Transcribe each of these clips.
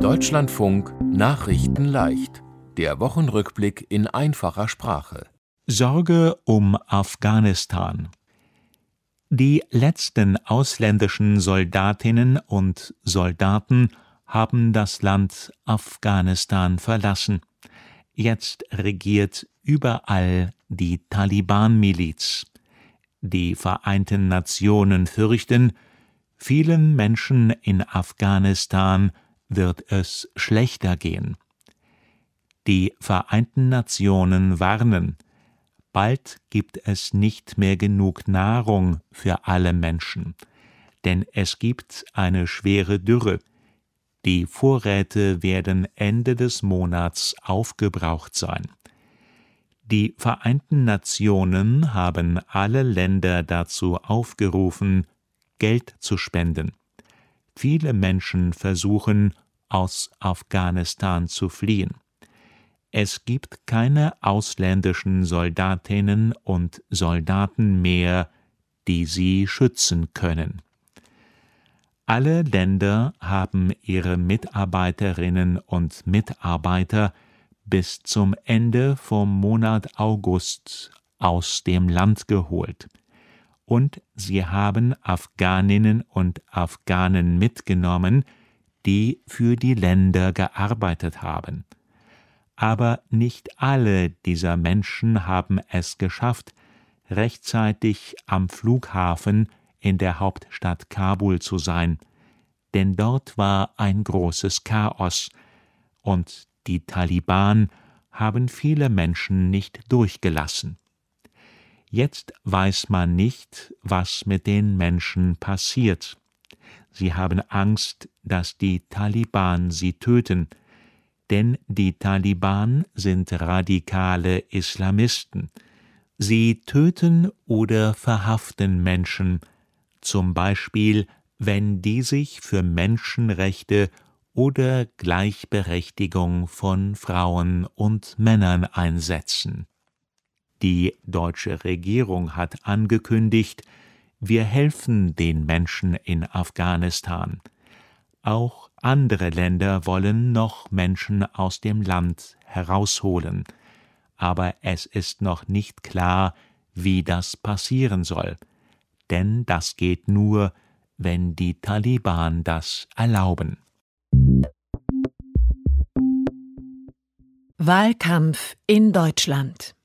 Deutschlandfunk Nachrichten leicht. Der Wochenrückblick in einfacher Sprache. Sorge um Afghanistan. Die letzten ausländischen Soldatinnen und Soldaten haben das Land Afghanistan verlassen. Jetzt regiert überall die Taliban-Miliz. Die Vereinten Nationen fürchten, vielen Menschen in Afghanistan wird es schlechter gehen. Die Vereinten Nationen warnen, bald gibt es nicht mehr genug Nahrung für alle Menschen, denn es gibt eine schwere Dürre. Die Vorräte werden Ende des Monats aufgebraucht sein. Die Vereinten Nationen haben alle Länder dazu aufgerufen, Geld zu spenden. Viele Menschen versuchen, aus Afghanistan zu fliehen. Es gibt keine ausländischen Soldatinnen und Soldaten mehr, die sie schützen können. Alle Länder haben ihre Mitarbeiterinnen und Mitarbeiter bis zum Ende vom Monat August aus dem Land geholt und sie haben Afghaninnen und Afghanen mitgenommen, die für die Länder gearbeitet haben. Aber nicht alle dieser Menschen haben es geschafft, rechtzeitig am Flughafen in der Hauptstadt Kabul zu sein, denn dort war ein großes Chaos, und die Taliban haben viele Menschen nicht durchgelassen. Jetzt weiß man nicht, was mit den Menschen passiert. Sie haben Angst, dass die Taliban sie töten, denn die Taliban sind radikale Islamisten. Sie töten oder verhaften Menschen, zum Beispiel wenn die sich für Menschenrechte oder Gleichberechtigung von Frauen und Männern einsetzen. Die deutsche Regierung hat angekündigt, wir helfen den Menschen in Afghanistan. Auch andere Länder wollen noch Menschen aus dem Land herausholen, aber es ist noch nicht klar, wie das passieren soll, denn das geht nur, wenn die Taliban das erlauben. Wahlkampf in Deutschland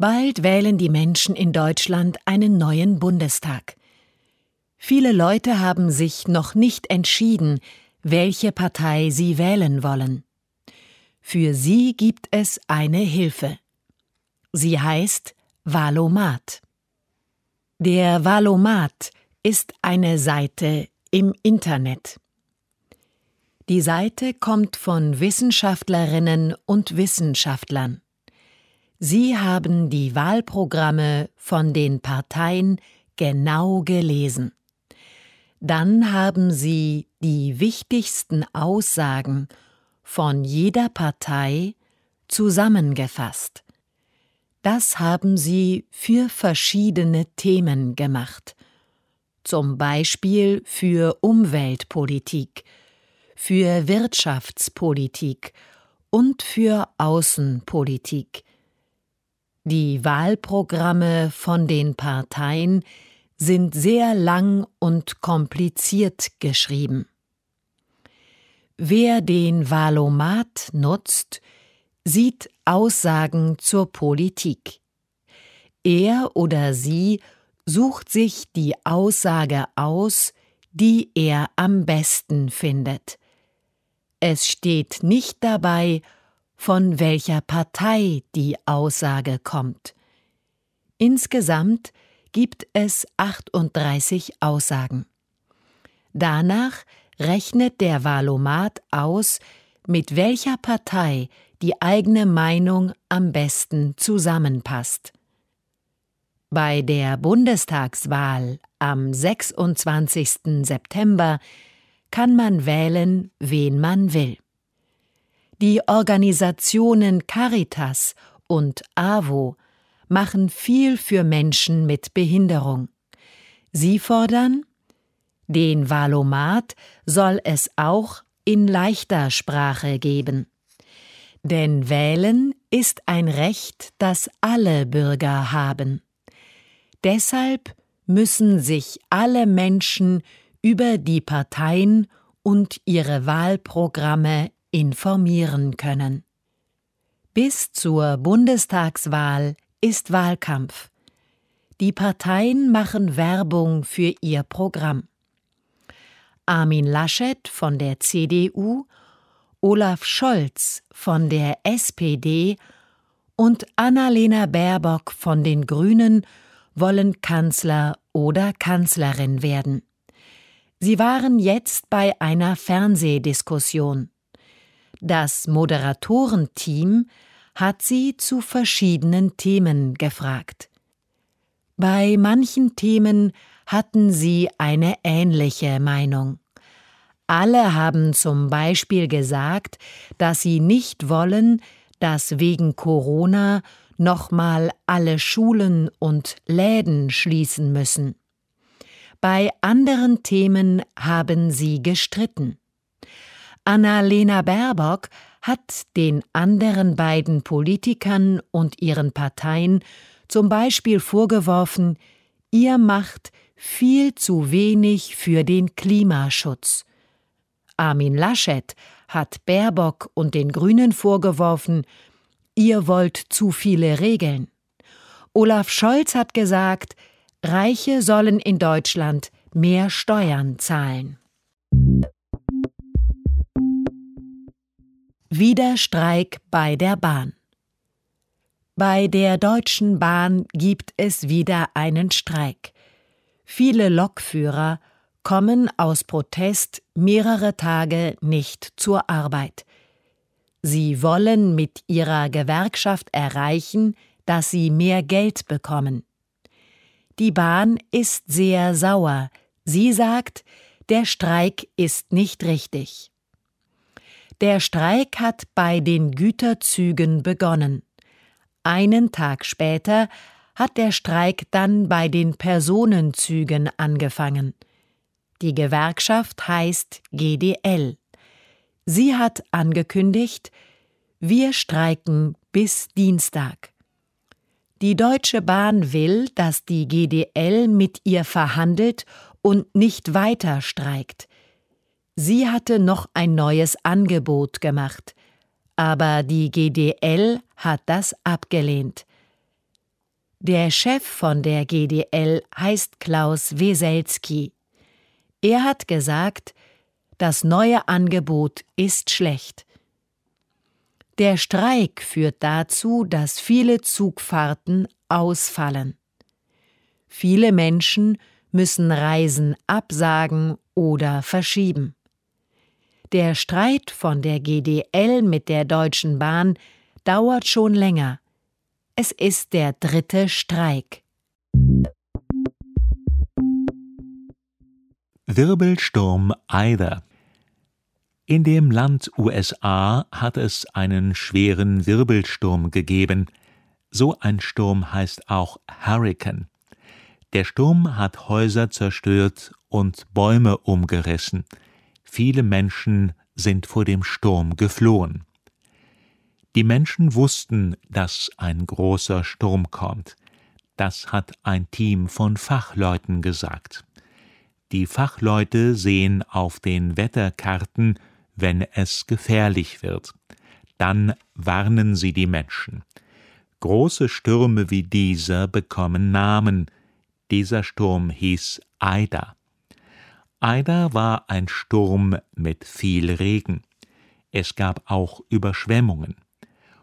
Bald wählen die Menschen in Deutschland einen neuen Bundestag. Viele Leute haben sich noch nicht entschieden, welche Partei sie wählen wollen. Für sie gibt es eine Hilfe. Sie heißt Valomat. Der Valomat ist eine Seite im Internet. Die Seite kommt von Wissenschaftlerinnen und Wissenschaftlern. Sie haben die Wahlprogramme von den Parteien genau gelesen. Dann haben Sie die wichtigsten Aussagen von jeder Partei zusammengefasst. Das haben Sie für verschiedene Themen gemacht, zum Beispiel für Umweltpolitik, für Wirtschaftspolitik und für Außenpolitik, die Wahlprogramme von den Parteien sind sehr lang und kompliziert geschrieben. Wer den Wahlomat nutzt, sieht Aussagen zur Politik. Er oder sie sucht sich die Aussage aus, die er am besten findet. Es steht nicht dabei, von welcher Partei die Aussage kommt. Insgesamt gibt es 38 Aussagen. Danach rechnet der Wahlomat aus, mit welcher Partei die eigene Meinung am besten zusammenpasst. Bei der Bundestagswahl am 26. September kann man wählen, wen man will. Die Organisationen Caritas und AWO machen viel für Menschen mit Behinderung. Sie fordern, den Valomat soll es auch in leichter Sprache geben. Denn wählen ist ein Recht, das alle Bürger haben. Deshalb müssen sich alle Menschen über die Parteien und ihre Wahlprogramme informieren können. Bis zur Bundestagswahl ist Wahlkampf. Die Parteien machen Werbung für ihr Programm. Armin Laschet von der CDU, Olaf Scholz von der SPD und Annalena Baerbock von den Grünen wollen Kanzler oder Kanzlerin werden. Sie waren jetzt bei einer Fernsehdiskussion. Das Moderatorenteam hat sie zu verschiedenen Themen gefragt. Bei manchen Themen hatten sie eine ähnliche Meinung. Alle haben zum Beispiel gesagt, dass sie nicht wollen, dass wegen Corona nochmal alle Schulen und Läden schließen müssen. Bei anderen Themen haben sie gestritten. Annalena Baerbock hat den anderen beiden Politikern und ihren Parteien zum Beispiel vorgeworfen, ihr macht viel zu wenig für den Klimaschutz. Armin Laschet hat Baerbock und den Grünen vorgeworfen, ihr wollt zu viele Regeln. Olaf Scholz hat gesagt, Reiche sollen in Deutschland mehr Steuern zahlen. Wieder Streik bei der Bahn. Bei der Deutschen Bahn gibt es wieder einen Streik. Viele Lokführer kommen aus Protest mehrere Tage nicht zur Arbeit. Sie wollen mit ihrer Gewerkschaft erreichen, dass sie mehr Geld bekommen. Die Bahn ist sehr sauer. Sie sagt, der Streik ist nicht richtig. Der Streik hat bei den Güterzügen begonnen. Einen Tag später hat der Streik dann bei den Personenzügen angefangen. Die Gewerkschaft heißt GDL. Sie hat angekündigt, wir streiken bis Dienstag. Die Deutsche Bahn will, dass die GDL mit ihr verhandelt und nicht weiter streikt. Sie hatte noch ein neues Angebot gemacht aber die GDL hat das abgelehnt. Der Chef von der GDL heißt Klaus Weselski. Er hat gesagt, das neue Angebot ist schlecht. Der Streik führt dazu, dass viele Zugfahrten ausfallen. Viele Menschen müssen Reisen absagen oder verschieben. Der Streit von der GDL mit der Deutschen Bahn dauert schon länger. Es ist der dritte Streik. Wirbelsturm Ida In dem Land USA hat es einen schweren Wirbelsturm gegeben. So ein Sturm heißt auch Hurricane. Der Sturm hat Häuser zerstört und Bäume umgerissen. Viele Menschen sind vor dem Sturm geflohen. Die Menschen wussten, dass ein großer Sturm kommt. Das hat ein Team von Fachleuten gesagt. Die Fachleute sehen auf den Wetterkarten, wenn es gefährlich wird. Dann warnen sie die Menschen. Große Stürme wie dieser bekommen Namen. Dieser Sturm hieß Aida. Ida war ein Sturm mit viel Regen. Es gab auch Überschwemmungen.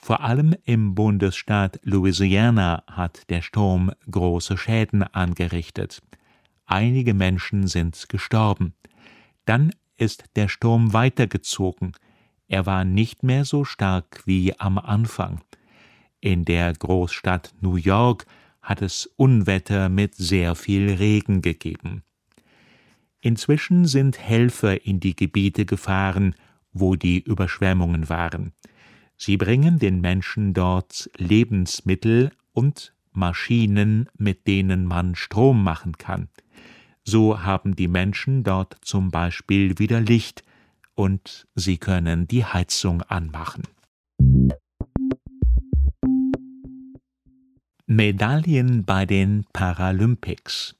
Vor allem im Bundesstaat Louisiana hat der Sturm große Schäden angerichtet. Einige Menschen sind gestorben. Dann ist der Sturm weitergezogen. Er war nicht mehr so stark wie am Anfang. In der Großstadt New York hat es Unwetter mit sehr viel Regen gegeben. Inzwischen sind Helfer in die Gebiete gefahren, wo die Überschwemmungen waren. Sie bringen den Menschen dort Lebensmittel und Maschinen, mit denen man Strom machen kann. So haben die Menschen dort zum Beispiel wieder Licht und Sie können die Heizung anmachen. Medaillen bei den Paralympics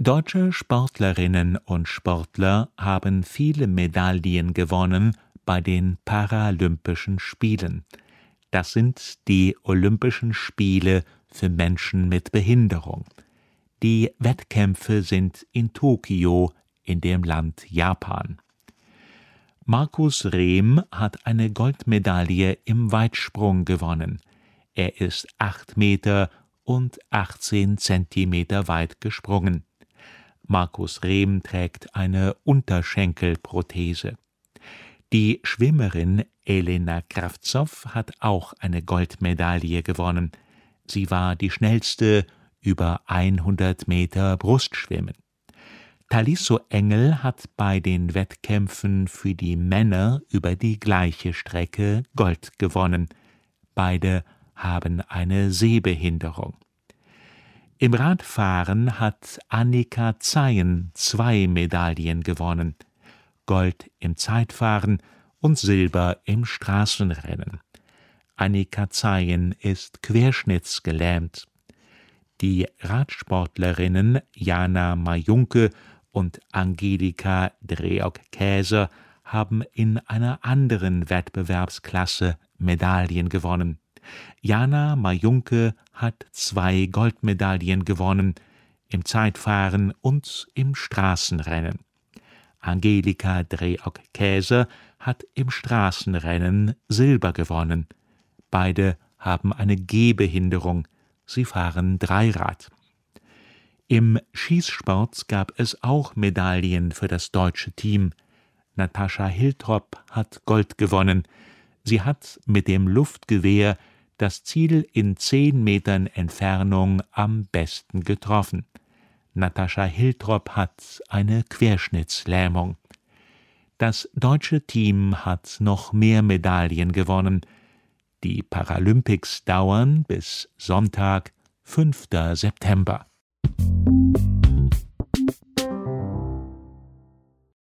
Deutsche Sportlerinnen und Sportler haben viele Medaillen gewonnen bei den Paralympischen Spielen. Das sind die Olympischen Spiele für Menschen mit Behinderung. Die Wettkämpfe sind in Tokio in dem Land Japan. Markus Rehm hat eine Goldmedaille im Weitsprung gewonnen. Er ist acht Meter und 18 Zentimeter weit gesprungen. Markus Rehm trägt eine Unterschenkelprothese. Die Schwimmerin Elena Kravtsov hat auch eine Goldmedaille gewonnen. Sie war die schnellste über 100 Meter Brustschwimmen. Talisso Engel hat bei den Wettkämpfen für die Männer über die gleiche Strecke Gold gewonnen. Beide haben eine Sehbehinderung. Im Radfahren hat Annika Zeyen zwei Medaillen gewonnen: Gold im Zeitfahren und Silber im Straßenrennen. Annika Zeyen ist querschnittsgelähmt. Die Radsportlerinnen Jana Majunke und Angelika Dreok-Käser haben in einer anderen Wettbewerbsklasse Medaillen gewonnen. Jana Majunke hat zwei Goldmedaillen gewonnen, im Zeitfahren und im Straßenrennen. Angelika Dreock-Käser hat im Straßenrennen Silber gewonnen. Beide haben eine Gehbehinderung, sie fahren Dreirad. Im Schießsport gab es auch Medaillen für das deutsche Team. Natascha Hiltrop hat Gold gewonnen. Sie hat mit dem Luftgewehr das Ziel in zehn Metern Entfernung am besten getroffen. Natascha Hiltrop hat eine Querschnittslähmung. Das deutsche Team hat noch mehr Medaillen gewonnen. Die Paralympics dauern bis Sonntag, 5. September.